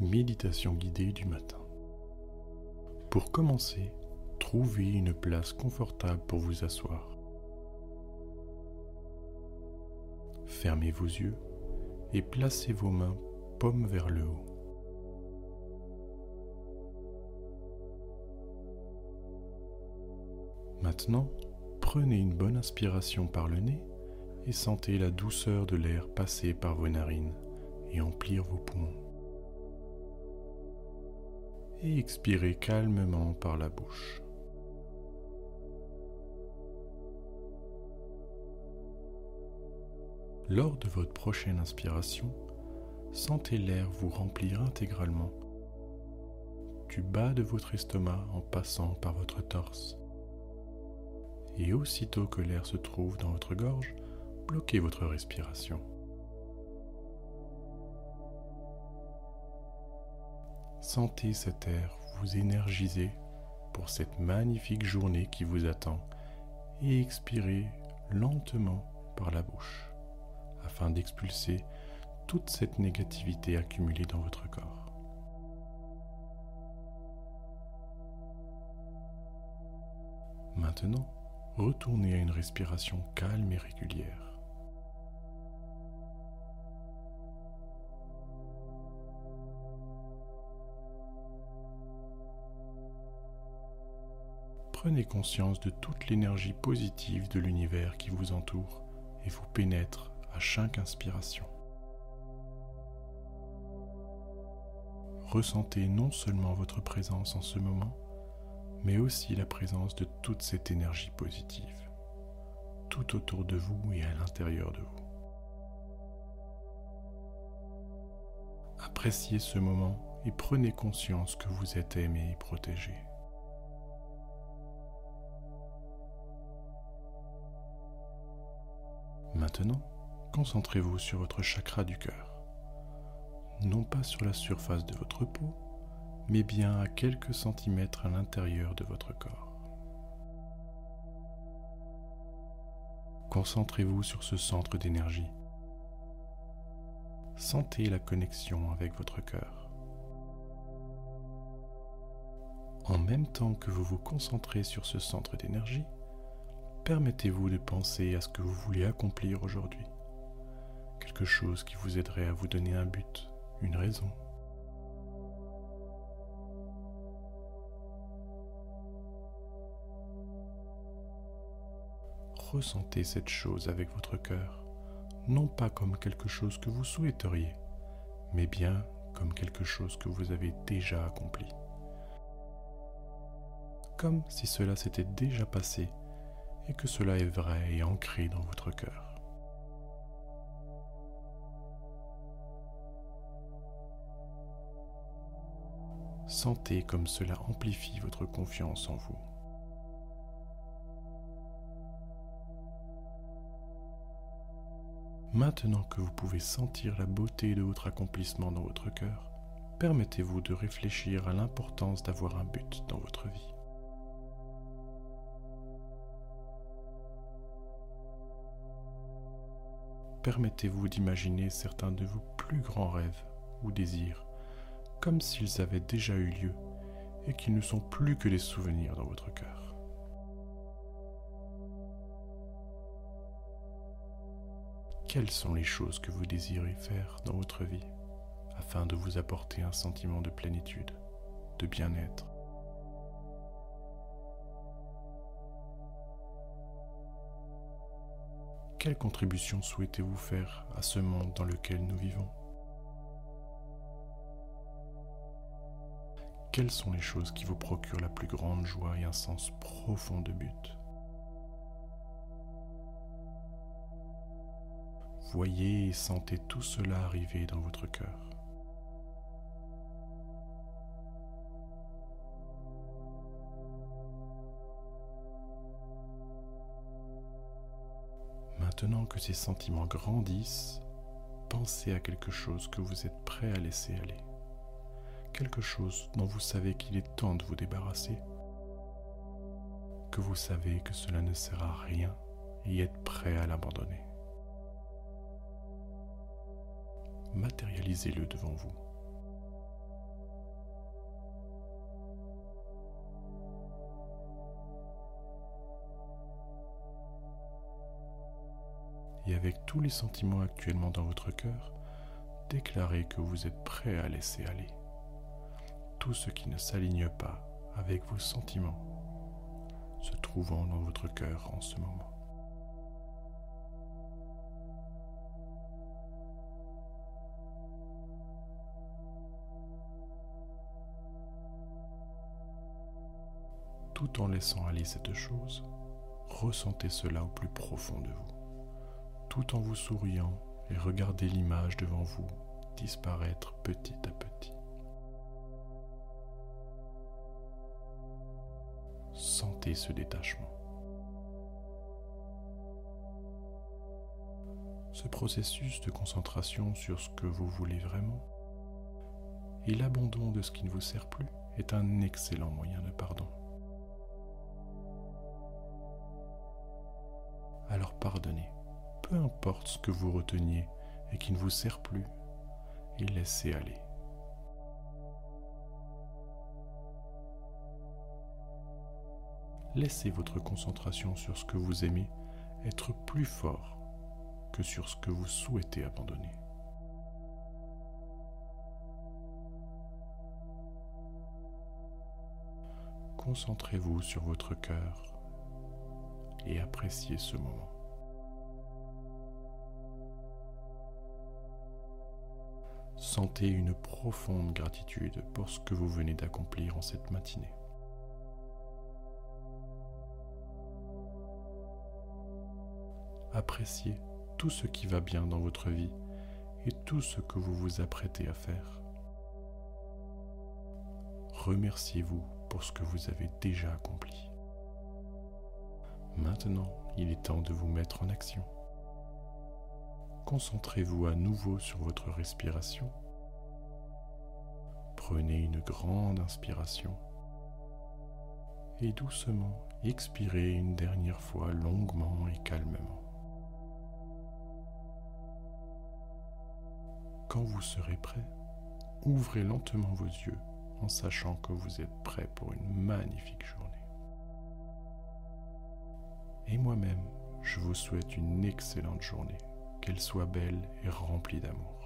Méditation guidée du matin. Pour commencer, trouvez une place confortable pour vous asseoir. Fermez vos yeux et placez vos mains paumes vers le haut. Maintenant, prenez une bonne inspiration par le nez et sentez la douceur de l'air passer par vos narines et emplir vos poumons. Et expirez calmement par la bouche. Lors de votre prochaine inspiration, sentez l'air vous remplir intégralement du bas de votre estomac en passant par votre torse. Et aussitôt que l'air se trouve dans votre gorge, bloquez votre respiration. Sentez cet air vous énergiser pour cette magnifique journée qui vous attend et expirez lentement par la bouche afin d'expulser toute cette négativité accumulée dans votre corps. Maintenant, retournez à une respiration calme et régulière. Prenez conscience de toute l'énergie positive de l'univers qui vous entoure et vous pénètre à chaque inspiration. Ressentez non seulement votre présence en ce moment, mais aussi la présence de toute cette énergie positive, tout autour de vous et à l'intérieur de vous. Appréciez ce moment et prenez conscience que vous êtes aimé et protégé. Maintenant, concentrez-vous sur votre chakra du cœur. Non pas sur la surface de votre peau, mais bien à quelques centimètres à l'intérieur de votre corps. Concentrez-vous sur ce centre d'énergie. Sentez la connexion avec votre cœur. En même temps que vous vous concentrez sur ce centre d'énergie, permettez-vous de penser à ce que vous voulez accomplir aujourd'hui. Quelque chose qui vous aiderait à vous donner un but, une raison. Ressentez cette chose avec votre cœur, non pas comme quelque chose que vous souhaiteriez, mais bien comme quelque chose que vous avez déjà accompli. Comme si cela s'était déjà passé et que cela est vrai et ancré dans votre cœur. Sentez comme cela amplifie votre confiance en vous. Maintenant que vous pouvez sentir la beauté de votre accomplissement dans votre cœur, permettez-vous de réfléchir à l'importance d'avoir un but dans votre vie. Permettez-vous d'imaginer certains de vos plus grands rêves ou désirs comme s'ils avaient déjà eu lieu et qu'ils ne sont plus que des souvenirs dans votre cœur. Quelles sont les choses que vous désirez faire dans votre vie afin de vous apporter un sentiment de plénitude, de bien-être Quelle contribution souhaitez-vous faire à ce monde dans lequel nous vivons? Quelles sont les choses qui vous procurent la plus grande joie et un sens profond de but? Voyez et sentez tout cela arriver dans votre cœur. Maintenant que ces sentiments grandissent, pensez à quelque chose que vous êtes prêt à laisser aller. Quelque chose dont vous savez qu'il est temps de vous débarrasser. Que vous savez que cela ne sert à rien et êtes prêt à l'abandonner. Matérialisez-le devant vous. Et avec tous les sentiments actuellement dans votre cœur, déclarez que vous êtes prêt à laisser aller tout ce qui ne s'aligne pas avec vos sentiments se trouvant dans votre cœur en ce moment. Tout en laissant aller cette chose, ressentez cela au plus profond de vous tout en vous souriant et regardez l'image devant vous disparaître petit à petit. Sentez ce détachement. Ce processus de concentration sur ce que vous voulez vraiment et l'abandon de ce qui ne vous sert plus est un excellent moyen de pardon. Alors pardonnez peu importe ce que vous reteniez et qui ne vous sert plus, et laissez aller. Laissez votre concentration sur ce que vous aimez être plus fort que sur ce que vous souhaitez abandonner. Concentrez-vous sur votre cœur et appréciez ce moment. Sentez une profonde gratitude pour ce que vous venez d'accomplir en cette matinée. Appréciez tout ce qui va bien dans votre vie et tout ce que vous vous apprêtez à faire. Remerciez-vous pour ce que vous avez déjà accompli. Maintenant, il est temps de vous mettre en action. Concentrez-vous à nouveau sur votre respiration. Prenez une grande inspiration et doucement expirez une dernière fois longuement et calmement. Quand vous serez prêt, ouvrez lentement vos yeux en sachant que vous êtes prêt pour une magnifique journée. Et moi-même, je vous souhaite une excellente journée qu'elle soit belle et remplie d'amour.